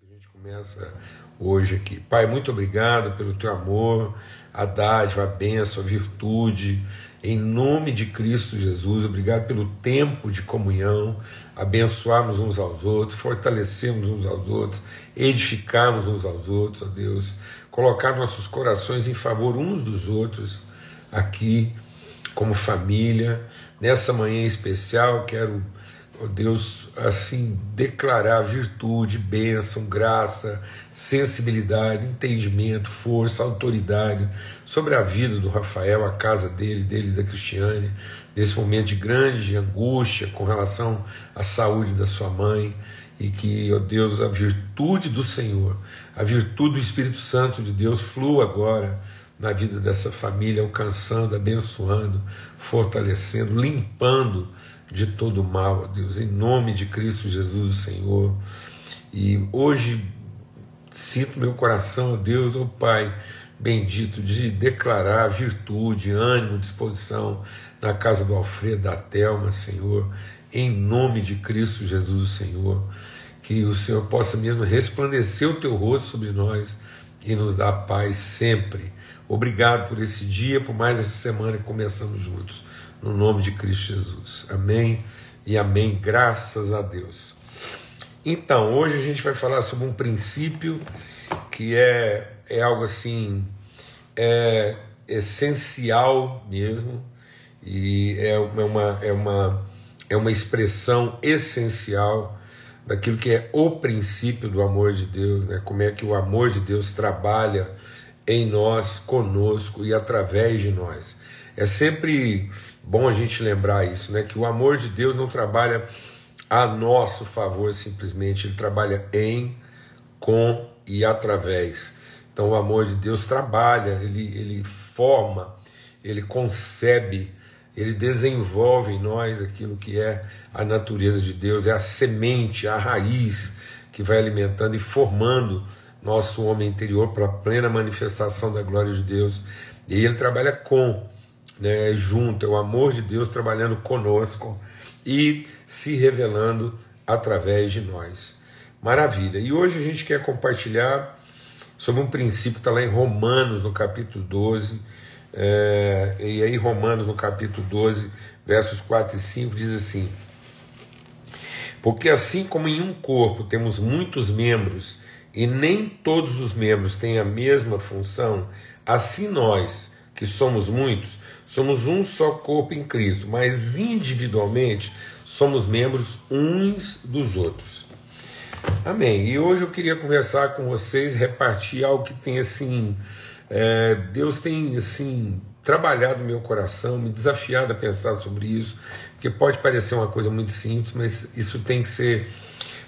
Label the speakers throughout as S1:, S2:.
S1: que a gente começa hoje aqui. Pai, muito obrigado pelo teu amor, a dádiva, a bênção, a virtude, em nome de Cristo Jesus. Obrigado pelo tempo de comunhão, abençoarmos uns aos outros, fortalecermos uns aos outros, edificarmos uns aos outros, ó Deus, colocar nossos corações em favor uns dos outros aqui, como família. Nessa manhã especial, quero ó Deus, assim, declarar virtude, bênção, graça, sensibilidade, entendimento, força, autoridade sobre a vida do Rafael, a casa dele, dele da Cristiane, nesse momento de grande angústia com relação à saúde da sua mãe, e que, ó Deus, a virtude do Senhor, a virtude do Espírito Santo de Deus flua agora na vida dessa família, alcançando, abençoando, fortalecendo, limpando de todo mal, ó Deus, em nome de Cristo Jesus, o Senhor. E hoje sinto meu coração, ó Deus, ó Pai bendito, de declarar virtude, ânimo, disposição na casa do Alfredo, da Telma, Senhor, em nome de Cristo Jesus, o Senhor. Que o Senhor possa mesmo resplandecer o teu rosto sobre nós e nos dar paz sempre. Obrigado por esse dia, por mais essa semana que começamos juntos no nome de Cristo Jesus. Amém e amém, graças a Deus. Então, hoje a gente vai falar sobre um princípio que é, é algo assim, é essencial mesmo, e é uma, é, uma, é uma expressão essencial daquilo que é o princípio do amor de Deus, né? como é que o amor de Deus trabalha em nós, conosco e através de nós. É sempre Bom a gente lembrar isso, né? Que o amor de Deus não trabalha a nosso favor simplesmente, ele trabalha em, com e através. Então o amor de Deus trabalha, ele, ele forma, ele concebe, ele desenvolve em nós aquilo que é a natureza de Deus, é a semente, a raiz que vai alimentando e formando nosso homem interior para plena manifestação da glória de Deus. E ele trabalha com, né, junto, é o amor de Deus trabalhando conosco e se revelando através de nós. Maravilha. E hoje a gente quer compartilhar sobre um princípio que está lá em Romanos, no capítulo 12. É, e aí, Romanos, no capítulo 12, versos 4 e 5, diz assim: Porque assim como em um corpo temos muitos membros e nem todos os membros têm a mesma função, assim nós, que somos muitos, Somos um só corpo em Cristo, mas individualmente somos membros uns dos outros. Amém. E hoje eu queria conversar com vocês, repartir algo que tem assim, é, Deus tem assim trabalhado meu coração, me desafiado a pensar sobre isso, porque pode parecer uma coisa muito simples, mas isso tem que ser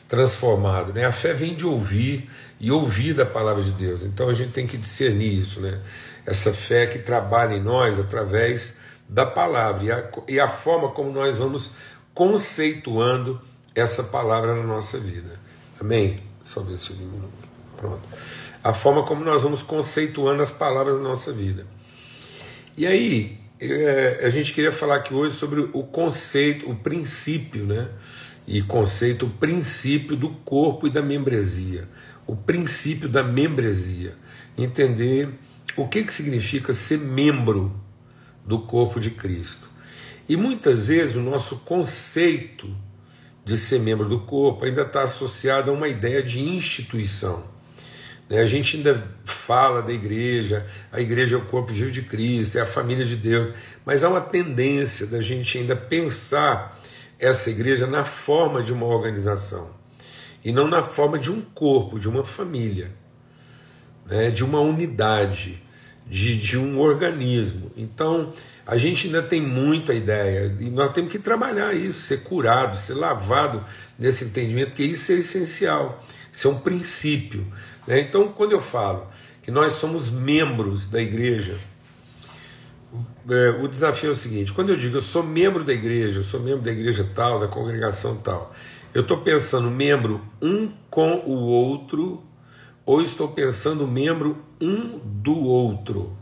S1: transformado, né? A fé vem de ouvir e ouvir da palavra de Deus. Então a gente tem que discernir isso, né? Essa fé que trabalha em nós através da palavra e a, e a forma como nós vamos conceituando essa palavra na nossa vida. Amém? Só ver se eu. Pronto. A forma como nós vamos conceituando as palavras na nossa vida. E aí, é, a gente queria falar aqui hoje sobre o conceito, o princípio, né? E conceito, o princípio do corpo e da membresia. O princípio da membresia. Entender o que, que significa ser membro do corpo de Cristo. E muitas vezes o nosso conceito de ser membro do corpo ainda está associado a uma ideia de instituição. Né? A gente ainda fala da igreja, a igreja é o corpo vivo de Cristo, é a família de Deus, mas há uma tendência da gente ainda pensar essa igreja na forma de uma organização e não na forma de um corpo, de uma família, né? de uma unidade de, de um organismo. Então, a gente ainda tem muito a ideia, e nós temos que trabalhar isso, ser curado, ser lavado nesse entendimento, porque isso é essencial, isso é um princípio. Né? Então, quando eu falo que nós somos membros da igreja, é, o desafio é o seguinte: quando eu digo eu sou membro da igreja, eu sou membro da igreja tal, da congregação tal, eu estou pensando membro um com o outro ou estou pensando membro um do outro?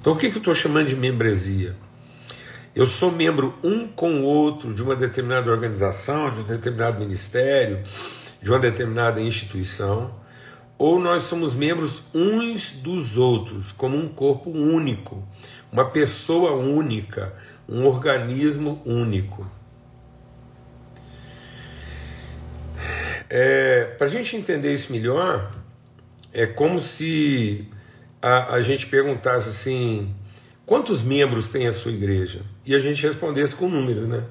S1: Então, o que, que eu estou chamando de membresia? eu sou membro um com o outro de uma determinada organização, de um determinado ministério, de uma determinada instituição, ou nós somos membros uns dos outros, como um corpo único, uma pessoa única, um organismo único. É, Para a gente entender isso melhor, é como se a, a gente perguntasse assim: quantos membros tem a sua igreja? E a gente respondesse com um número, né?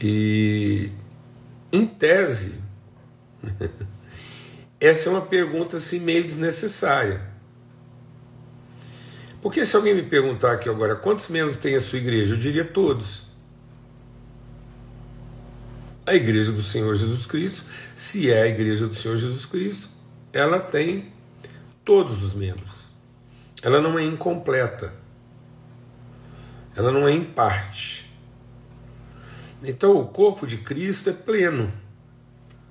S1: E, em tese, essa é uma pergunta assim, meio desnecessária. Porque se alguém me perguntar aqui agora quantos membros tem a sua igreja, eu diria todos. A igreja do Senhor Jesus Cristo, se é a igreja do Senhor Jesus Cristo, ela tem todos os membros. Ela não é incompleta. Ela não é em parte. Então o corpo de Cristo é pleno,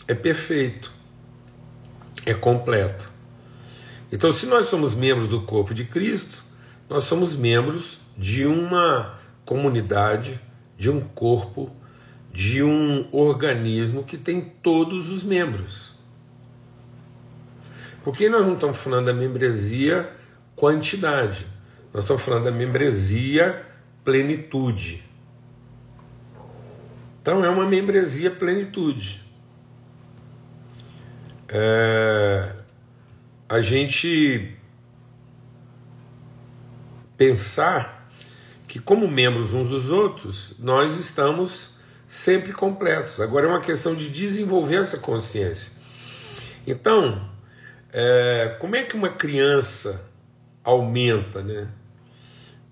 S1: é perfeito, é completo. Então, se nós somos membros do corpo de Cristo, nós somos membros de uma comunidade, de um corpo de um organismo que tem todos os membros. Porque nós não estamos falando da membresia quantidade, nós estamos falando da membresia plenitude. Então é uma membresia plenitude. É, a gente pensar que, como membros uns dos outros, nós estamos sempre completos. Agora é uma questão de desenvolver essa consciência. Então, é, como é que uma criança aumenta, né?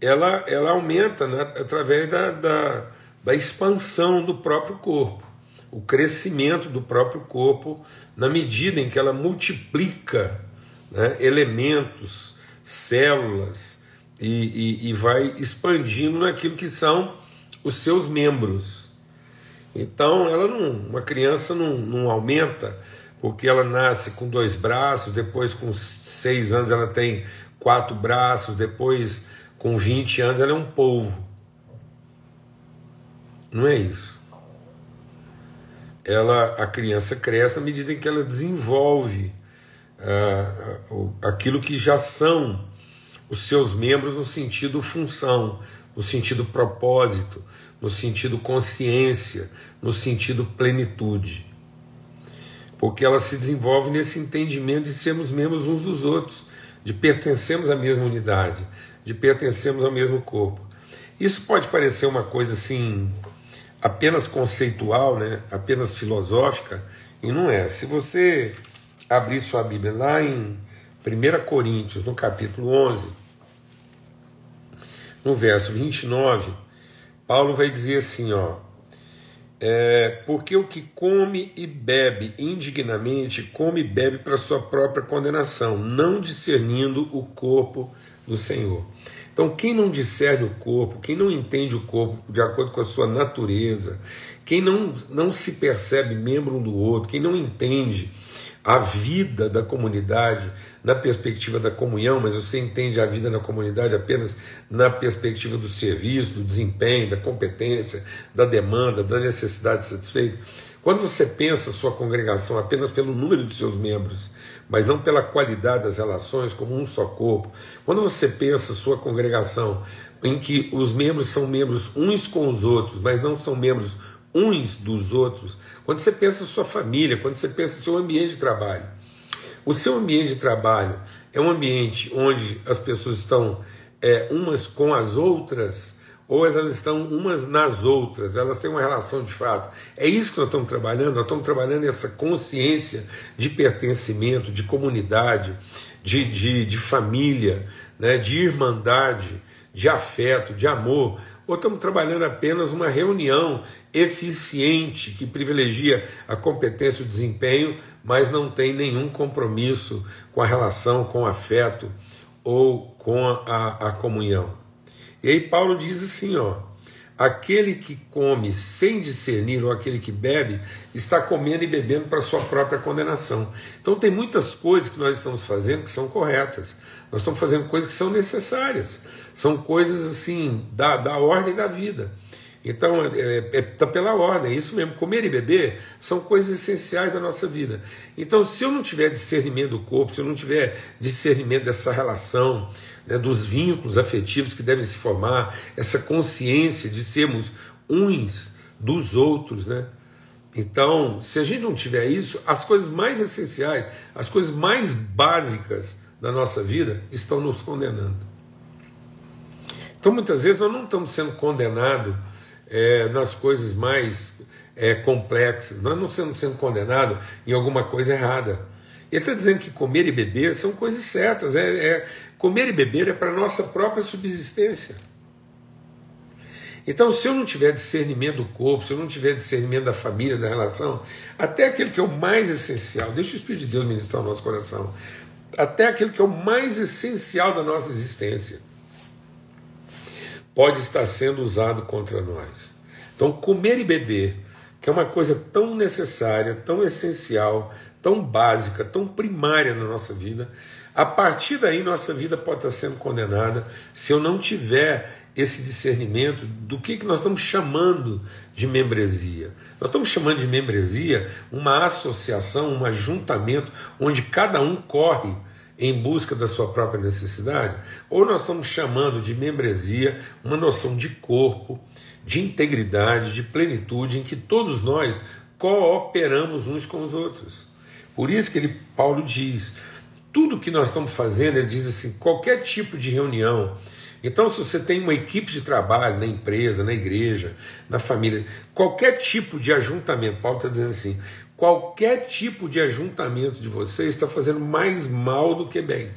S1: Ela, ela aumenta né, através da, da, da expansão do próprio corpo, o crescimento do próprio corpo, na medida em que ela multiplica né, elementos, células e, e, e vai expandindo naquilo que são os seus membros. Então, ela não, uma criança não, não aumenta porque ela nasce com dois braços, depois com seis anos ela tem quatro braços, depois com 20 anos ela é um polvo. Não é isso. Ela, a criança cresce à medida que ela desenvolve uh, aquilo que já são os seus membros no sentido função, no sentido propósito, no sentido consciência, no sentido plenitude. Porque ela se desenvolve nesse entendimento de sermos membros uns dos outros, de pertencermos à mesma unidade, de pertencermos ao mesmo corpo. Isso pode parecer uma coisa assim, apenas conceitual, né? apenas filosófica, e não é. Se você abrir sua Bíblia lá em 1 Coríntios, no capítulo 11, no verso 29, Paulo vai dizer assim, ó, é, porque o que come e bebe indignamente, come e bebe para sua própria condenação, não discernindo o corpo do Senhor. Então, quem não discerne o corpo, quem não entende o corpo de acordo com a sua natureza, quem não, não se percebe membro um do outro, quem não entende a vida da comunidade na perspectiva da comunhão, mas você entende a vida na comunidade apenas na perspectiva do serviço, do desempenho, da competência, da demanda, da necessidade satisfeita. Quando você pensa sua congregação apenas pelo número de seus membros, mas não pela qualidade das relações como um só corpo, quando você pensa sua congregação em que os membros são membros uns com os outros, mas não são membros uns dos outros, quando você pensa sua família, quando você pensa seu ambiente de trabalho. O seu ambiente de trabalho é um ambiente onde as pessoas estão é, umas com as outras, ou elas estão umas nas outras, elas têm uma relação de fato. É isso que nós estamos trabalhando, nós estamos trabalhando essa consciência de pertencimento, de comunidade, de, de, de família, né, de irmandade, de afeto, de amor, ou estamos trabalhando apenas uma reunião eficiente que privilegia a competência e o desempenho, mas não tem nenhum compromisso com a relação, com o afeto ou com a, a comunhão. E aí Paulo diz assim, ó, aquele que come sem discernir ou aquele que bebe está comendo e bebendo para sua própria condenação. Então tem muitas coisas que nós estamos fazendo que são corretas. Nós estamos fazendo coisas que são necessárias. São coisas assim da, da ordem da vida. Então, está é, é, tá pela ordem, é isso mesmo. Comer e beber são coisas essenciais da nossa vida. Então, se eu não tiver discernimento do corpo, se eu não tiver discernimento dessa relação, né, dos vínculos afetivos que devem se formar, essa consciência de sermos uns dos outros, né? Então, se a gente não tiver isso, as coisas mais essenciais, as coisas mais básicas da nossa vida estão nos condenando. Então, muitas vezes, nós não estamos sendo condenados é, nas coisas mais é, complexas. Nós não estamos sendo condenados em alguma coisa errada. Ele está dizendo que comer e beber são coisas certas. É, é comer e beber é para a nossa própria subsistência. Então, se eu não tiver discernimento do corpo, se eu não tiver discernimento da família, da relação, até aquele que é o mais essencial, deixa o Espírito de Deus ministrar o nosso coração, até aquele que é o mais essencial da nossa existência, pode estar sendo usado contra nós. Então, comer e beber, que é uma coisa tão necessária, tão essencial, tão básica, tão primária na nossa vida, a partir daí nossa vida pode estar sendo condenada se eu não tiver esse discernimento do que, que nós estamos chamando de membresia. Nós estamos chamando de membresia uma associação, um ajuntamento onde cada um corre em busca da sua própria necessidade, ou nós estamos chamando de membresia uma noção de corpo, de integridade, de plenitude, em que todos nós cooperamos uns com os outros. Por isso que ele, Paulo diz, tudo que nós estamos fazendo, ele diz assim, qualquer tipo de reunião. Então, se você tem uma equipe de trabalho na empresa, na igreja, na família, qualquer tipo de ajuntamento, Paulo está dizendo assim, qualquer tipo de ajuntamento de vocês está fazendo mais mal do que bem.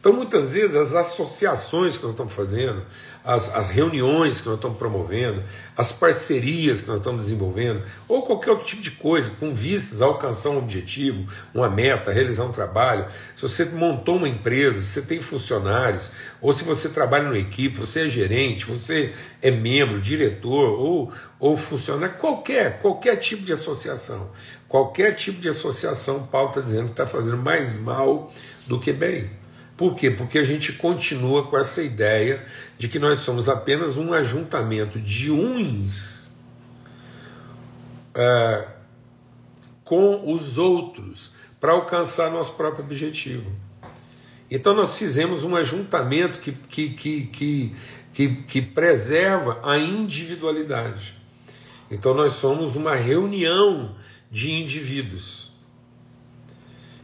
S1: Então, muitas vezes, as associações que nós estamos fazendo, as, as reuniões que nós estamos promovendo, as parcerias que nós estamos desenvolvendo, ou qualquer outro tipo de coisa, com vistas a alcançar um objetivo, uma meta, realizar um trabalho. Se você montou uma empresa, se você tem funcionários, ou se você trabalha numa equipe, você é gerente, você é membro, diretor ou, ou funcionário, qualquer, qualquer tipo de associação. Qualquer tipo de associação, Paulo está dizendo que está fazendo mais mal do que bem. Por quê? Porque a gente continua com essa ideia de que nós somos apenas um ajuntamento de uns é, com os outros para alcançar nosso próprio objetivo. Então nós fizemos um ajuntamento que, que, que, que, que, que preserva a individualidade. Então nós somos uma reunião de indivíduos.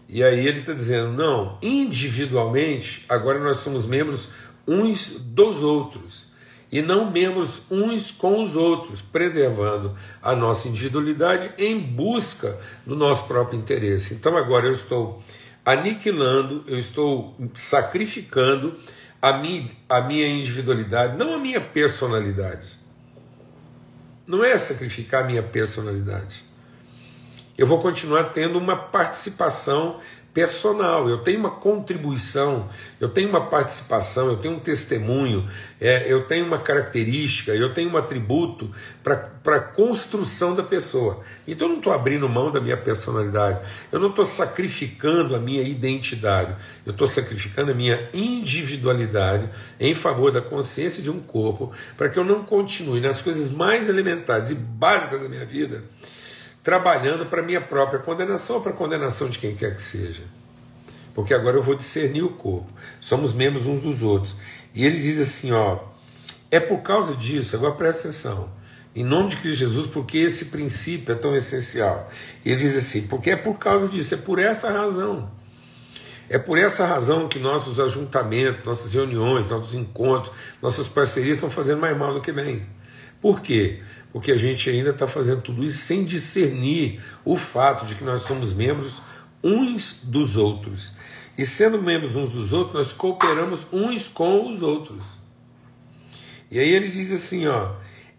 S1: E aí ele está dizendo: não, individualmente, agora nós somos membros uns dos outros, e não membros uns com os outros, preservando a nossa individualidade em busca do nosso próprio interesse. Então agora eu estou aniquilando, eu estou sacrificando a minha, a minha individualidade, não a minha personalidade. Não é sacrificar a minha personalidade eu vou continuar tendo uma participação personal, eu tenho uma contribuição, eu tenho uma participação, eu tenho um testemunho, é, eu tenho uma característica, eu tenho um atributo para a construção da pessoa. Então eu não estou abrindo mão da minha personalidade, eu não estou sacrificando a minha identidade, eu estou sacrificando a minha individualidade em favor da consciência de um corpo, para que eu não continue nas coisas mais elementares e básicas da minha vida trabalhando para minha própria condenação ou para a condenação de quem quer que seja. Porque agora eu vou discernir o corpo. Somos membros uns dos outros. E ele diz assim, ó, é por causa disso, agora presta atenção. Em nome de Cristo Jesus, porque esse princípio é tão essencial. E ele diz assim, porque é por causa disso, é por essa razão. É por essa razão que nossos ajuntamentos, nossas reuniões, nossos encontros, nossas parcerias estão fazendo mais mal do que bem. Por quê? porque a gente ainda está fazendo tudo isso sem discernir o fato de que nós somos membros uns dos outros. E sendo membros uns dos outros, nós cooperamos uns com os outros. E aí ele diz assim, ó,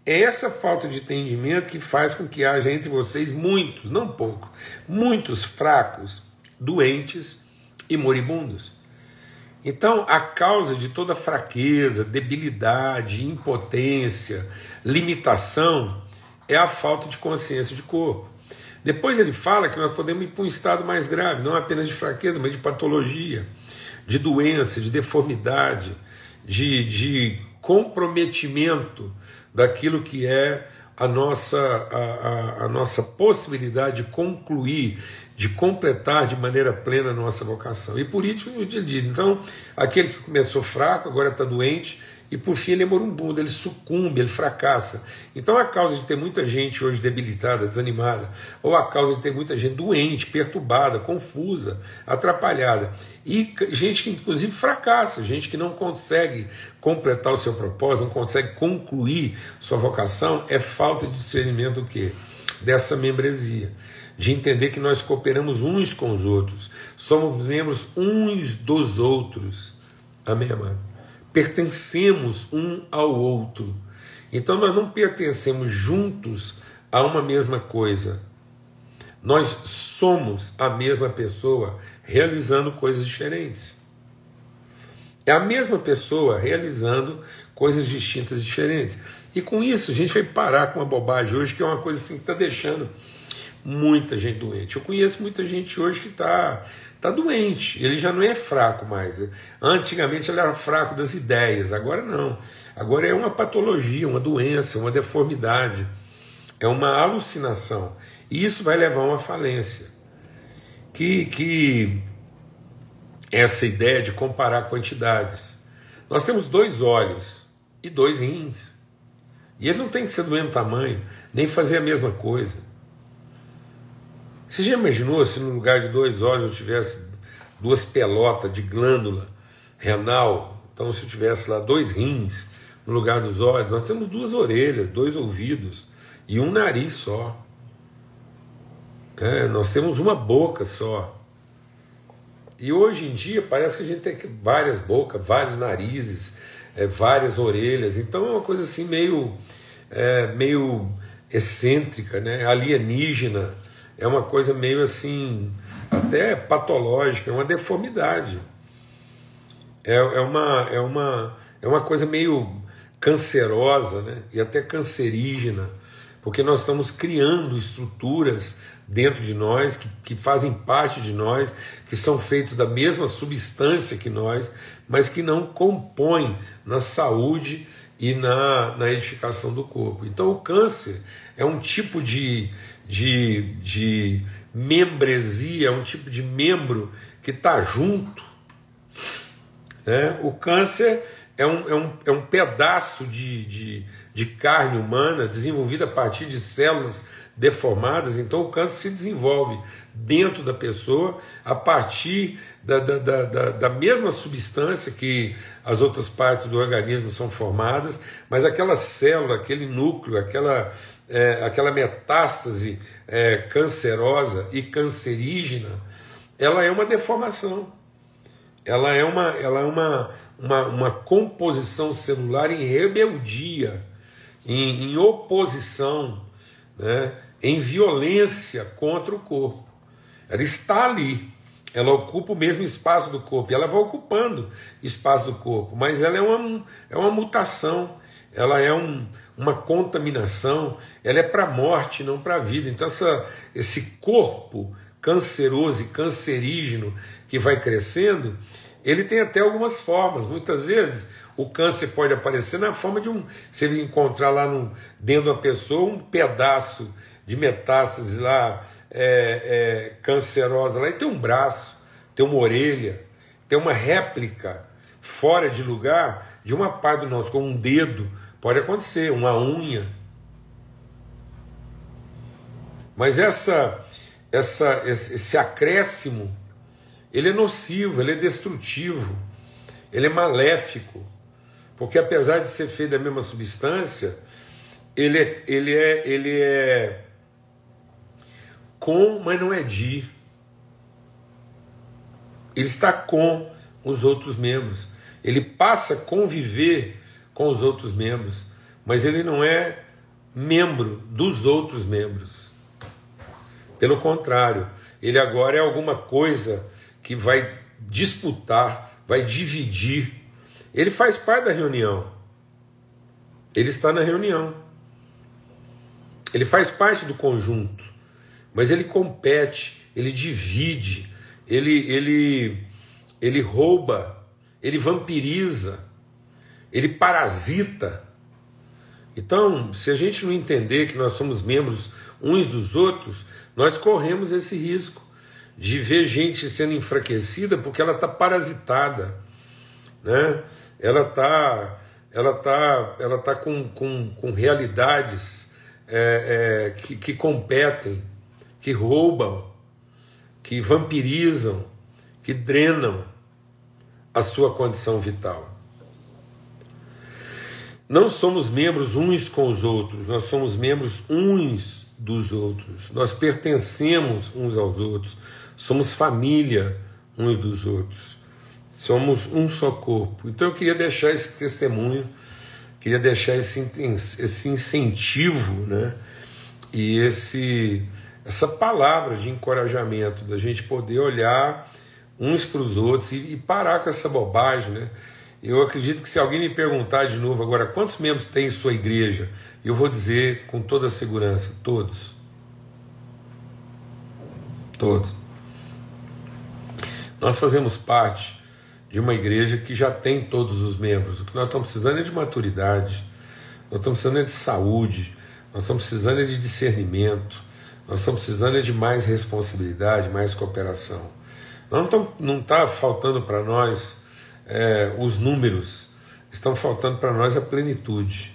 S1: é essa falta de entendimento que faz com que haja entre vocês muitos, não pouco, muitos fracos, doentes e moribundos. Então, a causa de toda fraqueza, debilidade, impotência, limitação é a falta de consciência de corpo. Depois ele fala que nós podemos ir para um estado mais grave, não apenas de fraqueza, mas de patologia, de doença, de deformidade, de, de comprometimento daquilo que é a nossa, a, a, a, nossa possibilidade de concluir, de completar de maneira plena a nossa vocação. E por isso ele diz: então, aquele que começou fraco, agora está doente, e por fim ele é moribundo, ele sucumbe, ele fracassa. Então a causa de ter muita gente hoje debilitada, desanimada, ou a causa de ter muita gente doente, perturbada, confusa, atrapalhada, e gente que inclusive fracassa, gente que não consegue completar o seu propósito, não consegue concluir sua vocação, é falta de discernimento o quê? Dessa membresia de entender que nós cooperamos uns com os outros, somos membros uns dos outros. Amém, amado? Pertencemos um ao outro. Então nós não pertencemos juntos a uma mesma coisa. Nós somos a mesma pessoa realizando coisas diferentes. É a mesma pessoa realizando coisas distintas e diferentes. E com isso a gente vai parar com uma bobagem hoje, que é uma coisa assim que está deixando muita gente doente. Eu conheço muita gente hoje que está está doente, ele já não é fraco mais. Antigamente ele era fraco das ideias, agora não. Agora é uma patologia, uma doença, uma deformidade, é uma alucinação. E isso vai levar a uma falência. Que, que essa ideia de comparar quantidades. Nós temos dois olhos e dois rins. E ele não tem que ser do mesmo tamanho, nem fazer a mesma coisa. Você já imaginou se no lugar de dois olhos eu tivesse duas pelotas de glândula renal? Então, se eu tivesse lá dois rins no lugar dos olhos, nós temos duas orelhas, dois ouvidos e um nariz só. É, nós temos uma boca só. E hoje em dia parece que a gente tem várias bocas, vários narizes, é, várias orelhas. Então é uma coisa assim meio, é, meio excêntrica, né? alienígena é uma coisa meio assim, até patológica, é uma deformidade. É, é, uma, é, uma, é uma coisa meio cancerosa né? e até cancerígena, porque nós estamos criando estruturas dentro de nós, que, que fazem parte de nós, que são feitos da mesma substância que nós, mas que não compõem na saúde e na, na edificação do corpo. Então, o câncer é um tipo de, de, de membresia, é um tipo de membro que está junto. Né? O câncer é um, é um, é um pedaço de, de, de carne humana desenvolvida a partir de células deformadas, então o câncer se desenvolve dentro da pessoa a partir da, da, da, da, mesma substância que as outras partes do organismo são formadas, mas aquela célula, aquele núcleo, aquela, é, aquela metástase é, cancerosa e cancerígena, ela é uma deformação. Ela é uma, ela é uma, uma, uma composição celular em rebeldia, em, em oposição, né, em violência contra o corpo. Ela está ali, ela ocupa o mesmo espaço do corpo, e ela vai ocupando espaço do corpo, mas ela é uma, é uma mutação, ela é um, uma contaminação, ela é para a morte, não para a vida. Então, essa, esse corpo canceroso e cancerígeno que vai crescendo, ele tem até algumas formas. Muitas vezes o câncer pode aparecer na forma de um. Você encontrar lá no, dentro da pessoa um pedaço de metástase lá é, é, cancerosa lá e tem um braço, tem uma orelha, tem uma réplica fora de lugar de uma parte do nosso, como um dedo, Pode acontecer, uma unha. Mas essa, essa, esse acréscimo, ele é nocivo, ele é destrutivo, ele é maléfico, porque apesar de ser feito da mesma substância, ele é, ele é, ele é com, mas não é de. Ele está com os outros membros. Ele passa a conviver com os outros membros, mas ele não é membro dos outros membros. Pelo contrário, ele agora é alguma coisa que vai disputar vai dividir. Ele faz parte da reunião. Ele está na reunião. Ele faz parte do conjunto. Mas ele compete, ele divide, ele, ele, ele rouba, ele vampiriza, ele parasita. Então, se a gente não entender que nós somos membros uns dos outros, nós corremos esse risco de ver gente sendo enfraquecida porque ela está parasitada, né? ela está ela tá, ela tá com, com, com realidades é, é, que, que competem, que roubam, que vampirizam, que drenam a sua condição vital. Não somos membros uns com os outros, nós somos membros uns dos outros. Nós pertencemos uns aos outros, somos família uns dos outros. Somos um só corpo. Então eu queria deixar esse testemunho, queria deixar esse, esse incentivo, né? E esse essa palavra de encorajamento da gente poder olhar uns para os outros e, e parar com essa bobagem, né? Eu acredito que se alguém me perguntar de novo agora quantos membros tem sua igreja, eu vou dizer com toda segurança: todos. Todos. Nós fazemos parte de uma igreja que já tem todos os membros. O que nós estamos precisando é de maturidade, nós estamos precisando é de saúde, nós estamos precisando é de discernimento, nós estamos precisando é de mais responsabilidade, mais cooperação. Não está faltando para nós é, os números, estão faltando para nós a plenitude.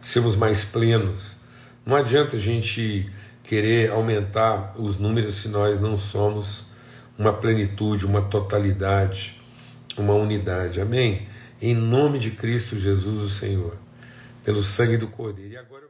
S1: Sermos mais plenos. Não adianta a gente querer aumentar os números se nós não somos uma plenitude, uma totalidade, uma unidade. Amém? Em nome de Cristo Jesus, o Senhor, pelo sangue do Cordeiro. E agora